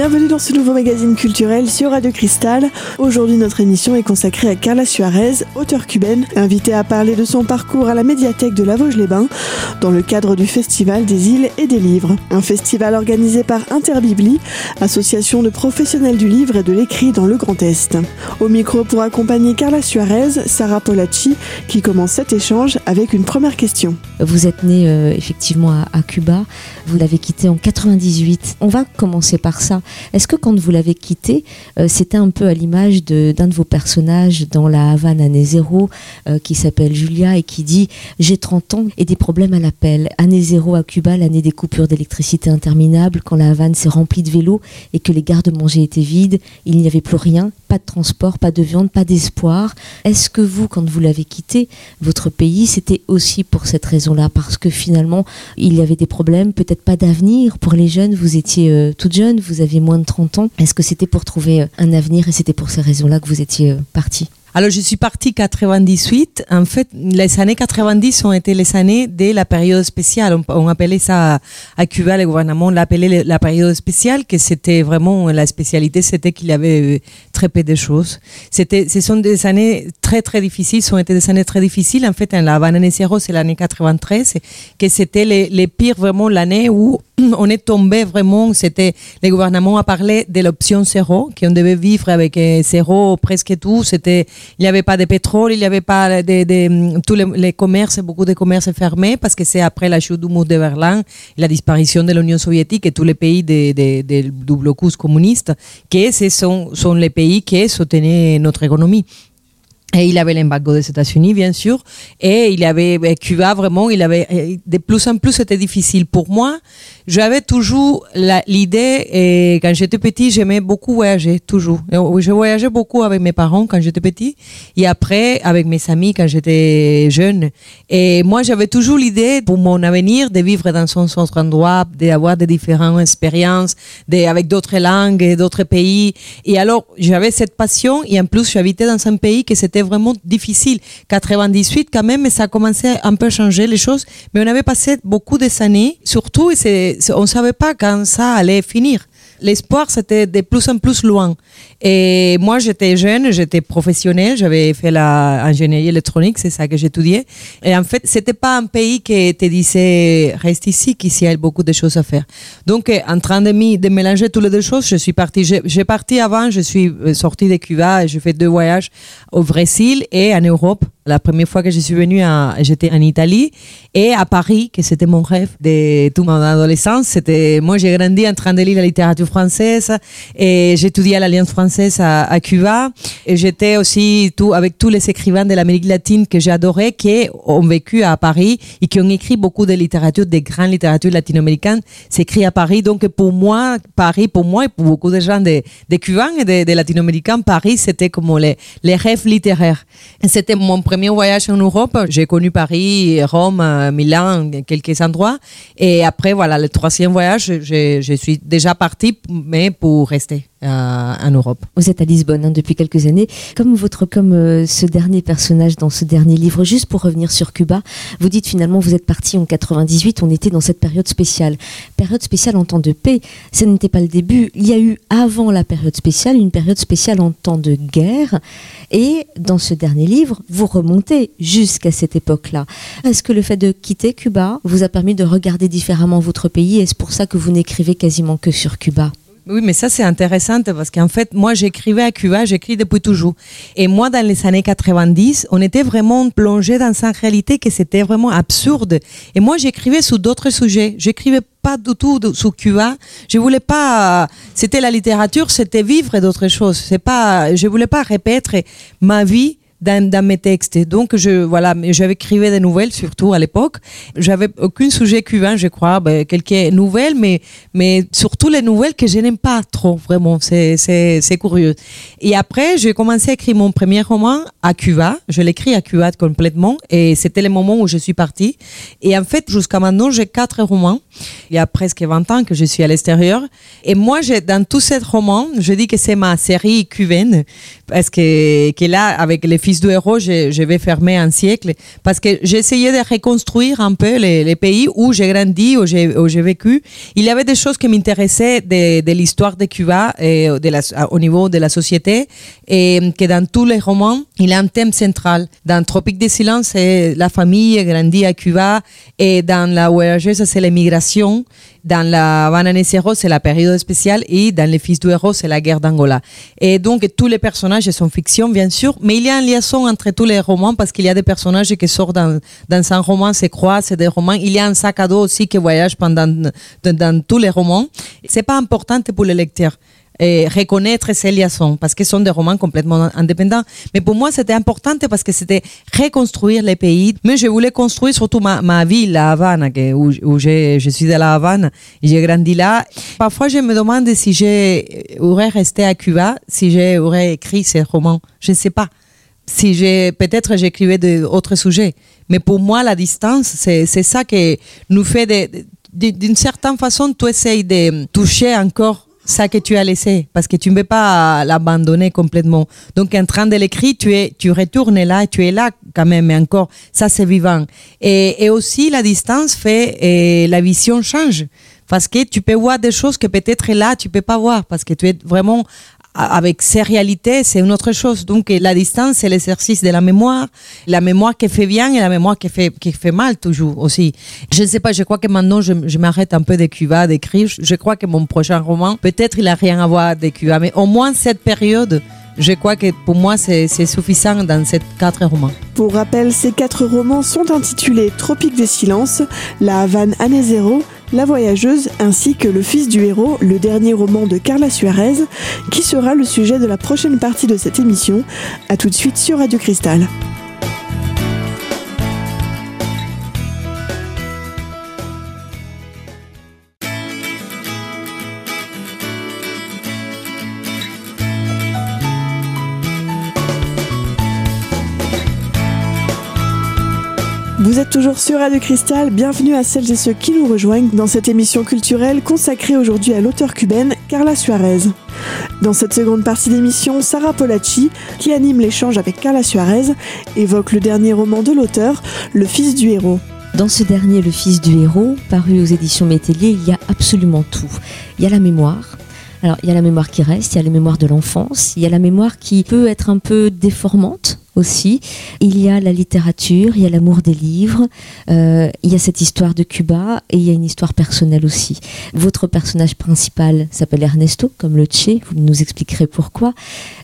Bienvenue dans ce nouveau magazine culturel sur Radio Cristal. Aujourd'hui, notre émission est consacrée à Carla Suarez, auteure cubaine, invitée à parler de son parcours à la médiathèque de La Vosges-les-Bains dans le cadre du Festival des îles et des livres. Un festival organisé par Interbibli, association de professionnels du livre et de l'écrit dans le Grand Est. Au micro pour accompagner Carla Suarez, Sarah Polacci, qui commence cet échange avec une première question. Vous êtes née euh, effectivement à, à Cuba, vous l'avez quitté en 98. On va commencer par ça. Est-ce que quand vous l'avez quitté, euh, c'était un peu à l'image d'un de, vos personnages dans la Havane année zéro, euh, qui s'appelle Julia et qui dit J'ai 30 ans et des problèmes à l'appel. Année zéro à Cuba, l'année des coupures d'électricité interminables, quand la Havane s'est remplie de vélos et que les gardes-manger étaient vides, il n'y avait plus rien, pas de transport, pas de viande, pas d'espoir. Est-ce que vous, quand vous l'avez quitté, votre pays, c'était aussi pour cette raison-là Parce que finalement, il y avait des problèmes, peut-être pas d'avenir pour les jeunes. Vous étiez euh, toute jeune, vous aviez moins de 30 ans. Est-ce que c'était pour trouver euh, un avenir et c'était pour ces raisons-là que vous étiez euh, parti? Alors, je suis partie 98. En fait, les années 90 ont été les années de la période spéciale. On, appelait ça à Cuba, le gouvernement l'appelait la période spéciale, que c'était vraiment la spécialité, c'était qu'il y avait euh, très peu de choses. C'était, ce sont des années très très difficiles, ce ont été des années très difficiles. En fait, la Havane Zéro, c'est l'année 93, que c'était les, les pires vraiment l'année où on est tombé vraiment, c'était, le gouvernement a parlé de l'option zéro, qu'on devait vivre avec euh, zéro presque tout. C'était, il n'y avait pas de pétrole, il n'y avait pas de, de- tous les, commerces, beaucoup de commerces fermés parce que c'est après la chute du mur de Berlin, la disparition de l'Union soviétique et tous les pays de, de- de- du blocus communiste, que ce sont, sont les pays qui soutenaient notre économie. Et il avait l'embargo des États-Unis, bien sûr. Et il avait eh, Cuba, vraiment, il avait eh, de plus en plus, c'était difficile pour moi. J'avais toujours l'idée, et quand j'étais petit, j'aimais beaucoup voyager, toujours. Oh, Je voyageais beaucoup avec mes parents quand j'étais petit, et après avec mes amis quand j'étais jeune. Et moi, j'avais toujours l'idée pour mon avenir de vivre dans un autre endroit, d'avoir des différentes expériences, de- avec d'autres langues, d'autres pays. Et alors, j'avais cette passion, et en plus, j'habitais dans un pays que c'était vraiment difficile. 98, quand même, ça a commencé un peu changer les choses, mais on avait passé beaucoup des années, surtout, et on ne savait pas quand ça allait finir. L'espoir, c'était de plus en plus loin. Et moi, j'étais jeune, j'étais professionnelle, j'avais fait l'ingénierie électronique, c'est ça que j'étudiais. Et en fait, c'était pas un pays qui te disait reste ici, qu'ici il y a beaucoup de choses à faire. Donc, en train de, mélanger toutes les deux choses, je suis partie. J'ai parti avant, je suis euh, sortie de Cuba j'ai fait deux voyages au Brésil et en Europe. La première fois que je suis venue, j'étais en Italie et à Paris, que c'était mon rêve de toute mon adolescence. C'était, moi, j'ai grandi en train de lire la littérature française et j'étudiais à l'Alliance française à, Cuba. Et j'étais aussi tout, avec tous les écrivains de l'Amérique latine que j'adorais, qui ont vécu à Paris et qui ont écrit beaucoup de littérature, des grandes littératures latino-américaines, s'écrit à Paris. Donc, pour moi, Paris, pour moi et pour beaucoup de gens de, de Cubains et de, de latino-américains, Paris, c'était comme les, les rêves littéraires. C'était mon premier voyage en Europe. J'ai connu Paris, Rome, euh, Milan, quelques endroits. Et après, voilà, le troisième voyage, je, je suis déjà partie, mais pour rester en Europe. Vous êtes à Lisbonne hein, depuis quelques années. Comme votre, comme euh, ce dernier personnage dans ce dernier livre, juste pour revenir sur Cuba, vous dites finalement vous êtes parti en 98, on était dans cette période spéciale. Période spéciale en temps de paix, ce n'était pas le début. Il y a eu avant la période spéciale une période spéciale en temps de guerre. Et dans ce dernier livre, vous remontez jusqu'à cette époque-là. Est-ce que le fait de quitter Cuba vous a permis de regarder différemment votre pays? Est-ce pour ça que vous n'écrivez quasiment que sur Cuba? Oui, mais ça c'est intéressant parce qu'en fait, moi j'écrivais à Cuba, j'écris depuis toujours. Et moi, dans les années 90, on était vraiment plongé dans une réalité que c'était vraiment absurde. Et moi, j'écrivais sur d'autres sujets. J'écrivais pas du tout sur Cuba. Je voulais pas. C'était la littérature, c'était vivre d'autres choses. C'est pas. Je voulais pas répéter ma vie dans, mes textes. Donc, je, voilà, j'avais écrivé des nouvelles, surtout à l'époque. J'avais aucun sujet cubain, je crois, ben, quelques nouvelles, mais, mais surtout les nouvelles que je n'aime pas trop, vraiment. C'est, curieux. Et après, j'ai commencé à écrire mon premier roman à Cuba. Je l'écris à Cuba complètement. Et c'était le moment où je suis partie. Et en fait, jusqu'à maintenant, j'ai quatre romans. Il y a presque 20 ans que je suis à l'extérieur. Et moi, dans tous ces romans, je dis que c'est ma série cubaine. Parce que, que là, avec les fils du héros, je, vais fermer un siècle. Parce que essayé de reconstruire un peu les, les pays où j'ai grandi, où j'ai vécu. Il y avait des choses qui m'intéressaient intéressée de, l'histoire de Cuba et la, au niveau de la société et que dans tous les romans, il y a un thème central. Dans Tropique de silence, c'est la famille grandit à Cuba et dans La voyageuse, c'est l'immigration. Dans la Havana Necero, c'est la période spéciale et dans Les Fils du héros, c'est la guerre d'Angola. Et donc, tous les personnages sont fiction, bien sûr, mais il y a une liaison entre tous les romans parce qu'il y a des personnages qui sortent dans, dans un roman, se croisent, c'est des romans. Il y a un sac à dos aussi qui voyage pendant, dans, dans tous les romans. C'est pas important pour le lecteur et reconnaître ces liaisons parce que ce sont des romans complètement indépendants. Mais pour moi, c'était important parce que c'était reconstruire les pays. Mais je voulais construire surtout ma, ma ville, la Havane, que, où, où je, suis de la Havane. J'ai grandi là. Parfois, je me demande si j'aurais resté à Cuba, si j'aurais écrit ces romans. Je ne sais pas. Si j'ai, peut-être j'écrivais d'autres sujets. Mais pour moi, la distance, c'est, c'est ça qui nous fait de, d'une certaine façon, tu essayes de toucher encore ça que tu as laissé, parce que tu ne peux pas l'abandonner complètement. Donc, en train de l'écrire, tu, es, tu retournes là, tu es là quand même, mais encore, ça c'est vivant. Et, aussi, la distance fait, et la vision change. Parce que tu peux voir des choses que peut-être là, tu peux pas voir, parce que tu es vraiment avec ces réalités, c'est une autre chose. Donc la distance, c'est l'exercice de la mémoire, la mémoire qui fait bien et la mémoire qui fait, qui fait mal toujours aussi. Je ne sais pas, je crois que maintenant je, je m'arrête un peu de Cuba, d'écrire. Je crois que mon prochain roman, peut-être il a rien à voir avec Cuba, mais au moins cette période, je crois que pour moi, c'est suffisant dans ces quatre romans. Pour rappel, ces quatre romans sont intitulés Tropique des silences, La Havane année zéro, La Voyageuse, ainsi que Le Fils du héros, le dernier roman de Carla Suarez, qui sera le sujet de la prochaine partie de cette émission. A tout de suite sur Radio Cristal. Vous êtes toujours sur Radio Cristal, bienvenue à celles et ceux qui nous rejoignent dans cette émission culturelle consacrée aujourd'hui à l'auteur cubaine Carla Suarez. Dans cette seconde partie d'émission, Sarah Polacci, qui anime l'échange avec Carla Suarez, évoque le dernier roman de l'auteur, Le Fils du héros. Dans ce dernier, Le Fils du héros, paru aux éditions Métellier, il y a absolument tout. Il y a la mémoire, alors, il y a la mémoire qui reste, il y a la mémoire de l'enfance, il y a la mémoire qui peut être un peu déformante aussi. Il y a la littérature, il y a l'amour des livres, euh, il y a cette histoire de Cuba et il y a une histoire personnelle aussi. Votre personnage principal s'appelle Ernesto, comme le Che, vous nous expliquerez pourquoi.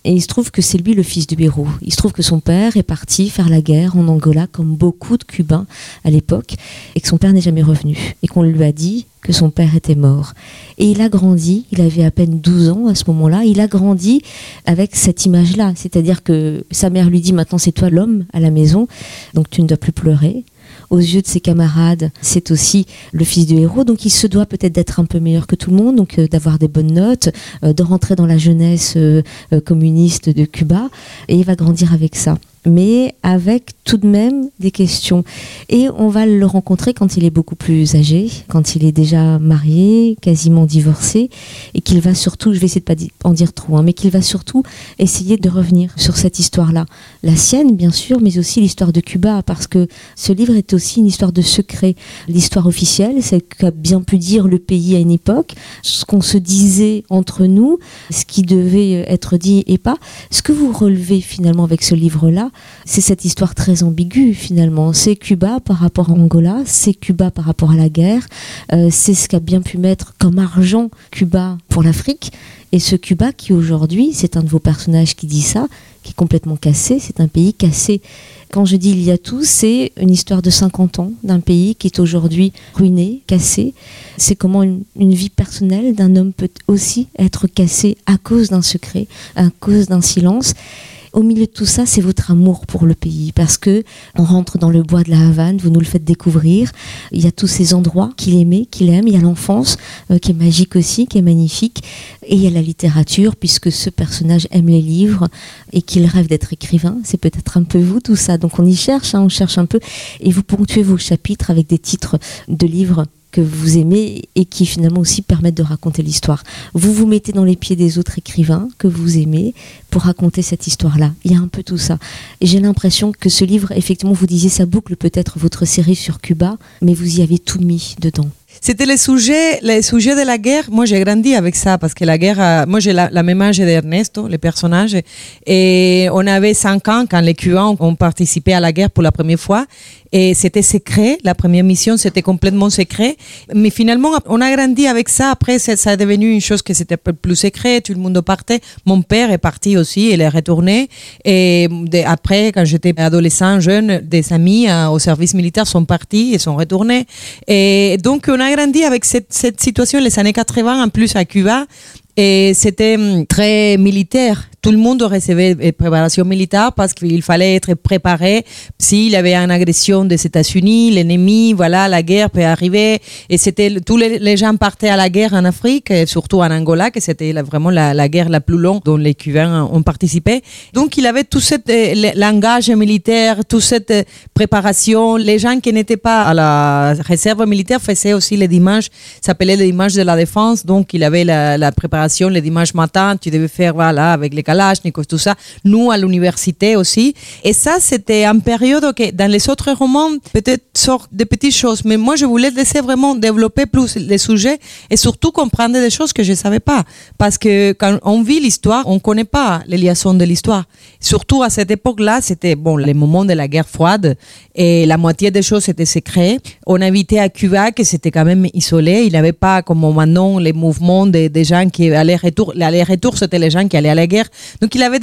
Et il se trouve que c'est lui le fils du héros. Il se trouve que son père est parti faire la guerre en Angola, comme beaucoup de Cubains à l'époque, et que son père n'est jamais revenu. Et qu'on lui a dit que son père était mort. Et il a grandi, il avait à peine 12 ans à ce moment-là, il a grandi avec cette image-là. C'est-à-dire que sa mère lui dit maintenant c'est toi l'homme à la maison, donc tu ne dois plus pleurer. Aux yeux de ses camarades, c'est aussi le fils du héros, donc il se doit peut-être d'être un peu meilleur que tout le monde, donc euh, d'avoir des bonnes notes, euh, de rentrer dans la jeunesse euh, communiste de Cuba, et il va grandir avec ça mais avec tout de même des questions. Et on va le rencontrer quand il est beaucoup plus âgé, quand il est déjà marié, quasiment divorcé, et qu'il va surtout, je vais essayer de pas en dire trop, hein, mais qu'il va surtout essayer de revenir sur cette histoire-là. La sienne, bien sûr, mais aussi l'histoire de Cuba, parce que ce livre est aussi une histoire de secret. L'histoire officielle, c'est qu'a bien pu dire le pays à une époque, ce qu'on se disait entre nous, ce qui devait être dit et pas. Ce que vous relevez finalement avec ce livre-là, c'est cette histoire très ambiguë finalement. C'est Cuba par rapport à Angola, c'est Cuba par rapport à la guerre, euh, c'est ce qu'a bien pu mettre comme argent Cuba pour l'Afrique. Et ce Cuba qui aujourd'hui, c'est un de vos personnages qui dit ça, qui est complètement cassé, c'est un pays cassé. Quand je dis il y a tout, c'est une histoire de 50 ans d'un pays qui est aujourd'hui ruiné, cassé. C'est comment une, une vie personnelle d'un homme peut aussi être cassée à cause d'un secret, à cause d'un silence au milieu de tout ça, c'est votre amour pour le pays, parce que on rentre dans le bois de la Havane, vous nous le faites découvrir. Il y a tous ces endroits qu'il aimait, qu'il aime. Il y a l'enfance euh, qui est magique aussi, qui est magnifique, et il y a la littérature, puisque ce personnage aime les livres et qu'il rêve d'être écrivain. C'est peut-être un peu vous tout ça. Donc on y cherche, hein, on cherche un peu, et vous ponctuez vos chapitres avec des titres de livres que vous aimez et qui finalement aussi permettent de raconter l'histoire. Vous vous mettez dans les pieds des autres écrivains que vous aimez pour raconter cette histoire-là. Il y a un peu tout ça. J'ai l'impression que ce livre, effectivement, vous disiez, ça boucle peut-être votre série sur Cuba, mais vous y avez tout mis dedans. C'était le sujet, le sujet de la guerre. Moi, j'ai grandi avec ça parce que la guerre, moi, j'ai la, la, même âge d'Ernesto, le personnage. Et on avait cinq ans quand les Cubains ont participé à la guerre pour la première fois. Et c'était secret. La première mission, c'était complètement secret. Mais finalement, on a grandi avec ça. Après, ça, ça a devenu une chose que c'était plus secret. Tout le monde partait. Mon père est parti aussi. Il est retourné. Et après, quand j'étais adolescent, jeune, des amis euh, au service militaire sont partis et sont retournés. Et donc, on a grandi avec cette, situation les années 80, en plus à Cuba. Et c'était hum, très militaire. Tout le monde recevait préparation militaire parce qu'il fallait être préparé s'il y avait une agression des États-Unis, l'ennemi, voilà, la guerre peut arriver. Et c'était tous les, gens partaient à la guerre en Afrique, surtout en Angola, que c'était vraiment la, la, guerre la plus longue dont les Cubains ont participé. Donc il avait tout ce euh, langage militaire, toute cette euh, préparation. Les gens qui n'étaient pas à la réserve militaire faisaient aussi les dimanches, s'appelait les dimanches de la défense. Donc il avait la, la préparation les dimanches matin, tu devais faire voilà avec les Kalachnikov. Nous à l'université aussi. Et ça c'était une période que dans les autres romans peut-être sort de petites choses, mais moi je voulais laisser vraiment développer plus les sujets et surtout comprendre des choses que je savais pas, parce que quand on vit l'histoire, on connaît pas les liaisons de l'histoire. Surtout à cette époque-là, c'était bon les moments de la guerre froide et la moitié des choses étaient secrets. On habitait à Cuba, que c'était quand même isolé. Il n'y avait pas comme maintenant les mouvements des, gens qui aller-retour. L'aller-retour, c'était les gens qui allaient à la guerre. Donc il avait,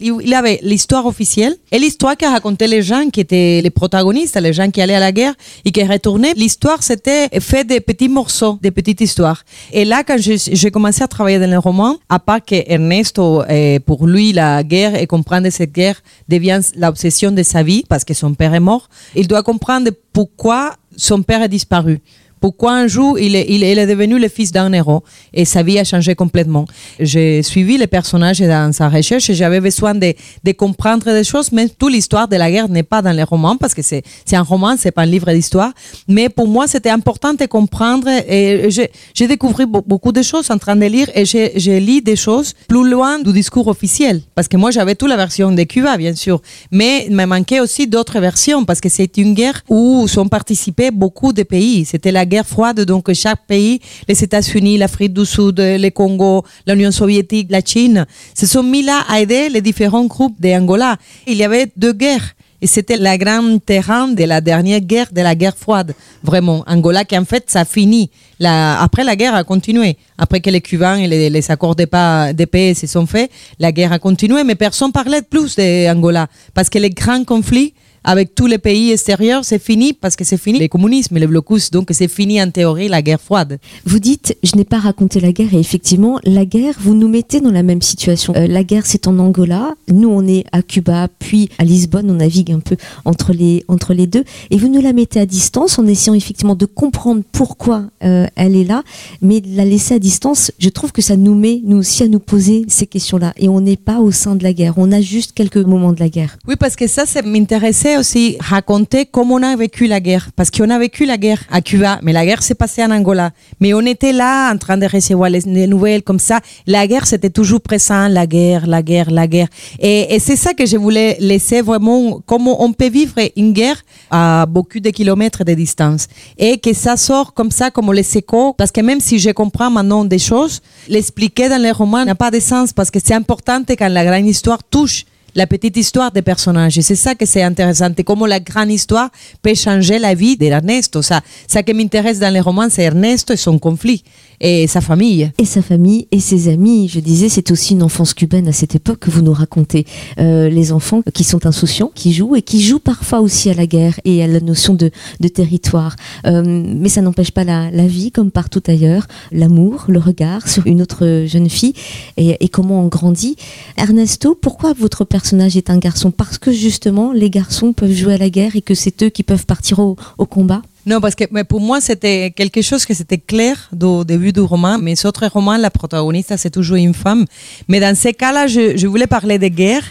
il avait l'histoire officielle et l'histoire que racontaient les gens qui étaient les protagonistes, les gens qui allaient à la guerre et qui retournaient. L'histoire, c'était fait des petits morceaux, des petites histoires. Et là, quand j'ai commencé à travailler dans le roman, à part que Ernesto, eh, pour lui, la guerre et comprendre cette guerre devient l'obsession de sa vie parce que son père est mort, il doit comprendre pourquoi son père a disparu. Pourquoi un jour il est, devenu le fils d'un héros et sa vie a changé complètement. J'ai suivi les personnages dans sa recherche et j'avais besoin de, de, comprendre des choses, mais toute l'histoire de la guerre n'est pas dans les romans parce que c'est un roman, c'est pas un livre d'histoire. Mais pour moi, c'était important de comprendre et j'ai découvert beaucoup de choses en train de lire et j'ai lu des choses plus loin du discours officiel parce que moi j'avais toute la version de Cuba, bien sûr, mais il me manquait aussi d'autres versions parce que c'est une guerre où sont participés beaucoup de pays. C'était la guerre froide, donc chaque pays, les États-Unis, l'Afrique du Sud, le Congo, l'Union soviétique, la Chine, se sont mis là à aider les différents groupes d'Angola. Il y avait deux guerres. Et c'était la grande terrain de la dernière guerre, de la guerre froide. Vraiment. Angola, qui en fait, ça finit. La, après, la guerre a continué. Après que les Cubains et les, les accords de paix se sont faits, la guerre a continué, mais personne parlait de plus d'Angola. Parce que les grands conflits, avec tous les pays extérieurs, c'est fini parce que c'est fini le communisme et le blocus. Donc c'est fini en théorie la guerre froide. Vous dites, je n'ai pas raconté la guerre et effectivement, la guerre, vous nous mettez dans la même situation. Euh, la guerre, c'est en Angola. Nous, on est à Cuba, puis à Lisbonne, on navigue un peu entre les, entre les deux. Et vous nous la mettez à distance en essayant effectivement de comprendre pourquoi euh, elle est là. Mais la laisser à distance, je trouve que ça nous met, nous aussi, à nous poser ces questions-là. Et on n'est pas au sein de la guerre. On a juste quelques moments de la guerre. Oui, parce que ça, ça m'intéressait aussi raconter comment on a vécu la guerre. Parce qu'on a vécu la guerre à Cuba, mais la guerre s'est passée en Angola. Mais on était là en train de recevoir les, les nouvelles comme ça. La guerre, c'était toujours présent, la guerre, la guerre, la guerre. Et, et c'est ça que je voulais laisser vraiment, comment on peut vivre une guerre à beaucoup de kilomètres de distance. Et que ça sort comme ça, comme les échos. Parce que même si je comprends maintenant des choses, l'expliquer dans les romans n'a pas de sens parce que c'est important quand la grande histoire touche la petite histoire des personnages. C'est ça que c'est intéressant. Et comment la grande histoire peut changer la vie d'Ernesto. Ça, ça qui m'intéresse dans les romans, c'est Ernesto et son conflit et sa famille. Et sa famille et ses amis. Je disais, c'est aussi une enfance cubaine à cette époque que vous nous racontez. Euh, les enfants qui sont insouciants, qui jouent et qui jouent parfois aussi à la guerre et à la notion de, de territoire. Euh, mais ça n'empêche pas la, la, vie, comme partout ailleurs, l'amour, le regard sur une autre jeune fille et, et comment on grandit. Ernesto, pourquoi votre personnage est un garçon? Parce que justement, les garçons peuvent jouer à la guerre et que c'est eux qui peuvent partir au, au combat non, parce que mais pour moi, c'était quelque chose que c'était clair au début du roman. Mes autres romans, la protagoniste, c'est toujours une femme. Mais dans ces cas-là, je, voulais parler de guerre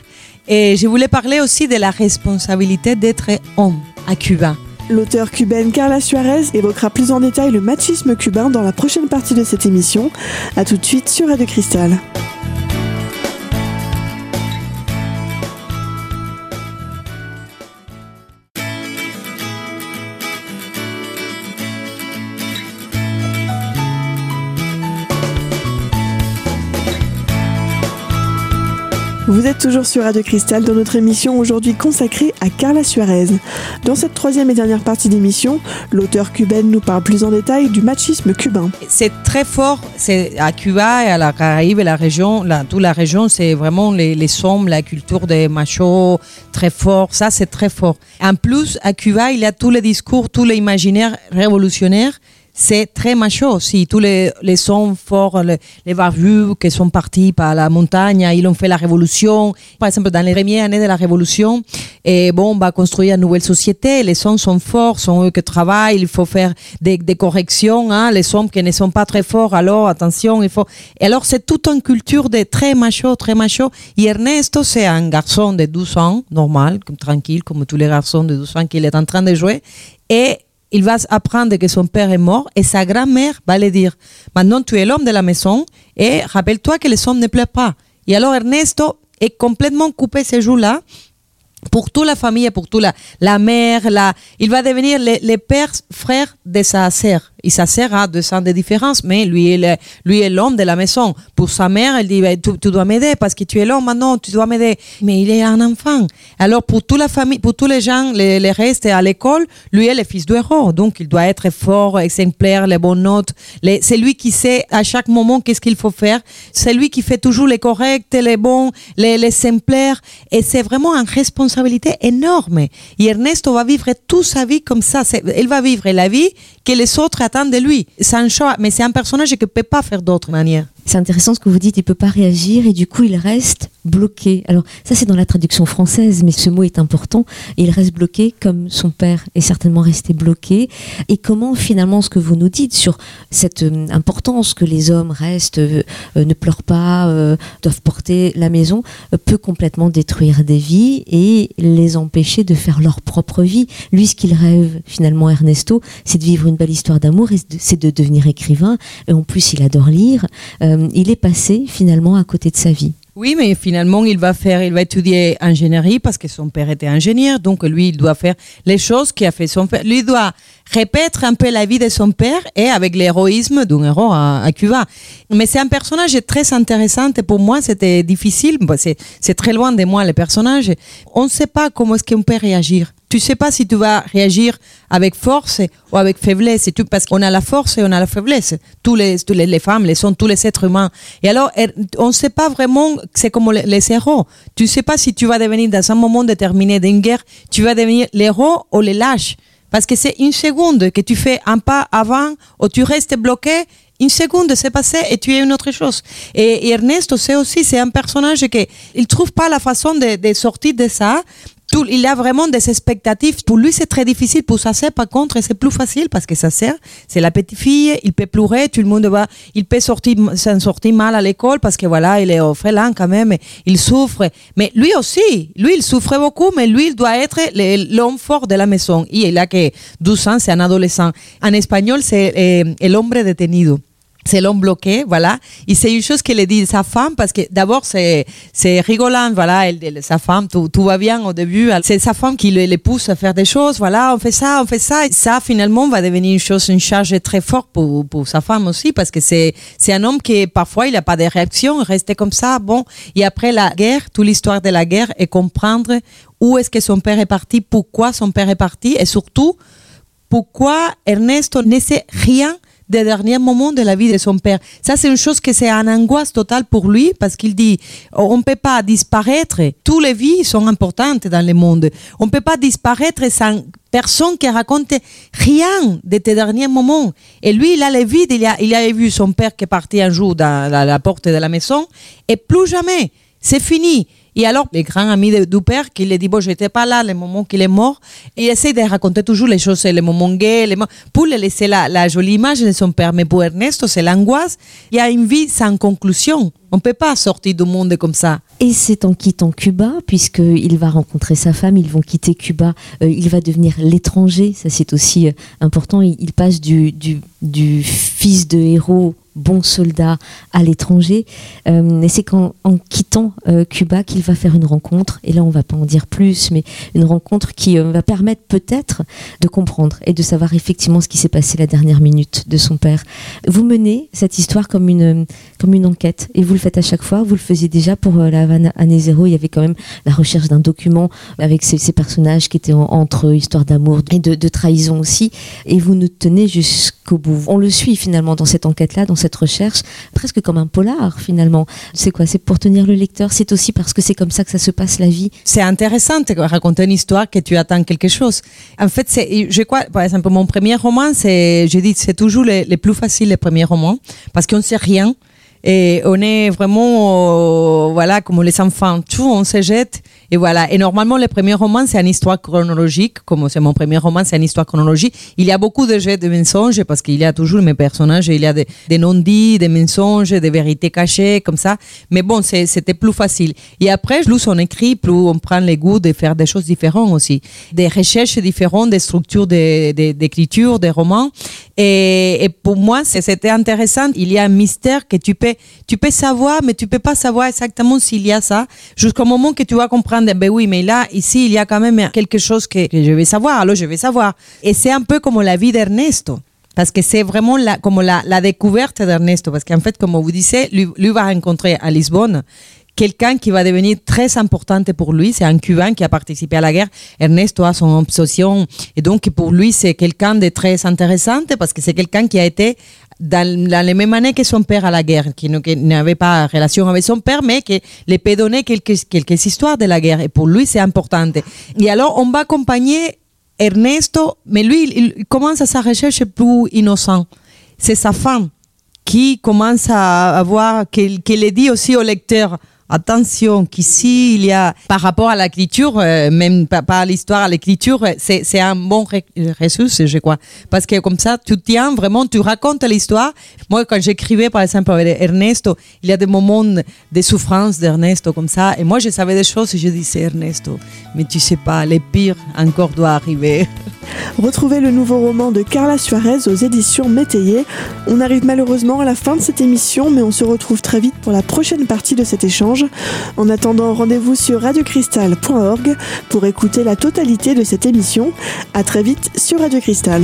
et je voulais parler aussi de la responsabilité d'être homme à Cuba. L'auteur cubaine Carla Suarez évoquera plus en détail le machisme cubain dans la prochaine partie de cette émission. A tout de suite sur Radio Cristal. Vous êtes toujours sur Radio Cristal dans notre émission aujourd'hui consacrée à Carla Suarez. Dans cette troisième et dernière partie d'émission, l'auteur cubaine nous parle plus en détail du machisme cubain. C'est très fort, c'est à Cuba et à la Caraïbe et la région, toute la région, c'est vraiment les, les sommes, la culture des machos, très fort, ça c'est très fort. En plus, à Cuba, il y a tous les discours, tous les imaginaires révolutionnaires c'est très macho aussi. Tous les, les sons forts, les, les barbus qui sont partis par la montagne, ils ont fait la révolution. Par exemple, dans les premières années de la révolution, et bon, on va construire une nouvelle société. Les sons sont forts, sont eux qui travaillent. Il faut faire des, des corrections. Hein. Les sons qui ne sont pas très forts, alors attention, il faut. Et alors, c'est toute une culture de très macho, très macho. Et Ernesto, c'est un garçon de 12 ans, normal, comme, tranquille, comme tous les garçons de 12 ans qu'il est en train de jouer. Et il va apprendre que son père est mort et sa grand-mère va lui dire Maintenant, tu es l'homme de la maison et rappelle-toi que les hommes ne pleurent pas. Et alors, Ernesto est complètement coupé ces jours-là pour toute la famille, pour toute la, la mère, la, il va devenir le, le père frère de sa sœur. Et sa sœur a deux ans de différence, mais lui le- lui est l'homme de la maison. Pour sa mère, elle dit, Ben, tu, dois m'aider parce que tu es l'homme maintenant, tu dois m'aider. Mais il est un enfant. Alors, pour toute la famille, pour tous les gens, les, les restes à l'école, lui est le fils du héros. Donc, il doit être fort, exemplaire, les bonnes notes. C'est lui qui sait à chaque moment qu'est-ce qu'il faut faire. C'est lui qui fait toujours les corrects, les bons, les, les exemplaires. Et c'est vraiment une responsabilité énorme. Et Ernesto va vivre toute sa vie comme ça. Il va vivre la vie que les autres attendent de lui. C'est choix, mais c'est un personnage qui ne peut pas faire d'autre manière. C'est intéressant ce que vous dites, il peut pas réagir et du coup il reste bloqué. Alors ça c'est dans la traduction française, mais ce mot est important. Il reste bloqué comme son père est certainement resté bloqué. Et comment finalement ce que vous nous dites sur cette euh, importance que les hommes restent, euh, euh, ne pleurent pas, doivent porter la maison, peut complètement détruire des vies et les empêcher de faire leur propre vie. Lui ce qu'il rêve finalement Ernesto, c'est de vivre une belle histoire d'amour et c'est de devenir écrivain. Et en plus il adore lire. Il est passé finalement à côté de sa vie. Oui, mais finalement, il va faire, il va étudier ingénierie parce que son père était ingénieur. Donc, lui, il doit faire les choses qu'a fait son père. Lui doit répéter un peu la vie de son père et avec l'héroïsme d'un héros à, Cuba. Mais c'est un personnage très intéressant et pour moi, c'était difficile. C'est très loin de moi, les personnages. On ne sait pas comment est-ce qu'on peut réagir. Tu sais pas si tu vas réagir avec force ou avec faiblesse. Parce qu'on a la force et on a la faiblesse. Tous les, tous les, les femmes, les sont tous les êtres humains. Et alors, er- on ne sait pas vraiment, c'est comme les, héros. Tu sais pas si tu vas devenir dans un moment déterminé d'une guerre, tu vas devenir l'héros ou le lâche. Parce que c'est une seconde que tu fais un pas avant ou tu restes bloqué. Une seconde, c'est passé et tu es une autre chose. Et, et Ernesto, c'est aussi, c'est un personnage qui, il trouve pas la façon de, de sortir de ça. Il a vraiment des expectatives. Pour lui, c'est très difficile. Pour sa sœur, par contre, c'est plus facile parce que sa sœur, c'est la petite fille. Il peut pleurer. Tout le monde va, il peut sortir, s'en sortir mal à l'école parce que voilà, il est orphelin quand même. Il souffre. Mais lui aussi, lui, il souffre beaucoup, mais lui, il doit être l'homme fort de la maison. Il a que 12 ans, c'est un adolescent. En espagnol, c'est eh, el hombre detenido c'est l'homme bloqué, voilà. Et c'est une chose qu'elle dit sa femme, parce que d'abord, c'est, c'est rigolant, voilà. Elle, elle- sa femme, tout, tout va bien au début. C'est sa femme qui le, le pousse à faire des choses, voilà. On fait ça, on fait ça. Et ça, finalement, va devenir une chose, une charge très forte pour, pour sa femme aussi, parce que c'est, c'est un homme qui, parfois, il n'a pas de réaction, il reste comme ça, bon. Et après la guerre, toute l'histoire de la guerre, et comprendre où est-ce que son père est parti, pourquoi son père est parti, et surtout, pourquoi Ernesto ne sait rien des derniers moments de la vie de son père. Ça, c'est une chose que c'est une angoisse totale pour lui parce qu'il dit, on ne peut pas disparaître. Toutes les vies sont importantes dans le monde. On ne peut pas disparaître sans personne qui raconte rien de tes derniers moments. Et lui, il a vide. Il a, il a vu son père qui est parti un jour dans la porte de la maison et plus jamais. C'est fini. Et alors, les grands amis de- du père qui lui dit, bon, j'étais pas là le moment qu'il est mort, il essaie de raconter toujours les choses, les moments gays, les mo- pour lui laisser la, la jolie image de son père. Mais pour Ernesto, c'est l'angoisse. Il y a une vie sans conclusion. On peut pas sortir du monde comme ça. Et c'est en quittant Cuba, puisqu'il va rencontrer sa femme, ils vont quitter Cuba, euh, il va devenir l'étranger, ça c'est aussi euh, important, il, passe du, du fils de héros bon soldat à l'étranger. Euh, et c'est qu'en en quittant euh, Cuba qu'il va faire une rencontre. Et là, on va pas en dire plus, mais une rencontre qui va permettre peut-être de comprendre et de savoir effectivement ce qui s'est passé la dernière minute de son père. Vous menez cette histoire comme une, comme une enquête et vous le faites à chaque fois. Vous le faisiez déjà pour la Havane année zéro. Il y avait quand même la recherche d'un document avec ces, personnages qui étaient entre histoire d'amour et de, de trahison aussi. Et vous nous tenez jusqu'au bout. On le suit finalement dans cette enquête-là, dans cette recherche, presque comme un polar finalement. C'est quoi? C'est pour tenir le lecteur? C'est aussi parce que c'est comme ça que ça se passe la vie? C'est intéressant de raconter une histoire que tu attends quelque chose. En fait, c'est, je crois, par exemple, mon premier roman, c'est, je dis, c'est toujours les, plus faciles, les premiers romans, parce qu'on sait rien. Et on est vraiment, euh, voilà, comme les enfants, tout, on se jette. Et voilà. Et normalement, le premier roman, c'est une histoire chronologique. Comme c'est mon premier roman, c'est une histoire chronologique. Il y a beaucoup de jets de mensonges parce qu'il y a toujours mes personnages, il y a des, non-dits, des mensonges, des vérités cachées, comme ça. Mais bon, c'était plus facile. Et après, plus on écrit, plus on prend les goûts de faire des choses différentes aussi. Des recherches différentes, des structures d'écriture, des romans. Et, et pour moi, c'était intéressant. Il y a un mystère que tu peux tu peux savoir, mais tu peux pas savoir exactement s'il y a ça, jusqu'au moment que tu vas comprendre, ben oui, mais là, ici, il y a quand même quelque chose que, je vais savoir, alors je vais savoir. Et c'est un peu comme la vie d'Ernesto parce que c'est vraiment la, comme la, découverte d'Ernesto, parce qu'en fait, comme vous disiez, lui, lui, va rencontrer à Lisbonne quelqu'un qui va devenir très importante pour lui. C'est un Cubain qui a participé à la guerre. Ernesto a son obsession. Et donc, pour lui, c'est quelqu'un de très intéressant parce que c'est quelqu'un qui a été dans, dans, les mêmes années que son père à la guerre, qui, n'avait pas relation avec son père, mais qui lui peut donner quelques, quelques histoires de la guerre. Et pour lui, c'est important. Et alors, on va accompagner Ernesto, mais lui, il, commence à sa recherche plus innocent. C'est sa femme qui commence à avoir, qu'elle qu dit aussi au lecteur, attention qu'ici il y a par rapport à l'écriture euh, même pas, l'histoire à l'écriture c'est c'est un bon ressource je crois. Parce que comme ça tu tiens vraiment tu racontes l'histoire. Moi quand j'écrivais par exemple avec Ernesto il y a des moments de souffrance d'Ernesto comme ça. Et moi je savais des choses et je disais Ernesto. Mais tu sais pas les pires encore doivent arriver. Retrouvez le nouveau roman de Carla Suarez aux éditions Métayer. On arrive malheureusement à la fin de cette émission, mais on se retrouve très vite pour la prochaine partie de cet échange. En attendant, rendez-vous sur radiocristal.org pour écouter la totalité de cette émission. À très vite sur Radio Cristal.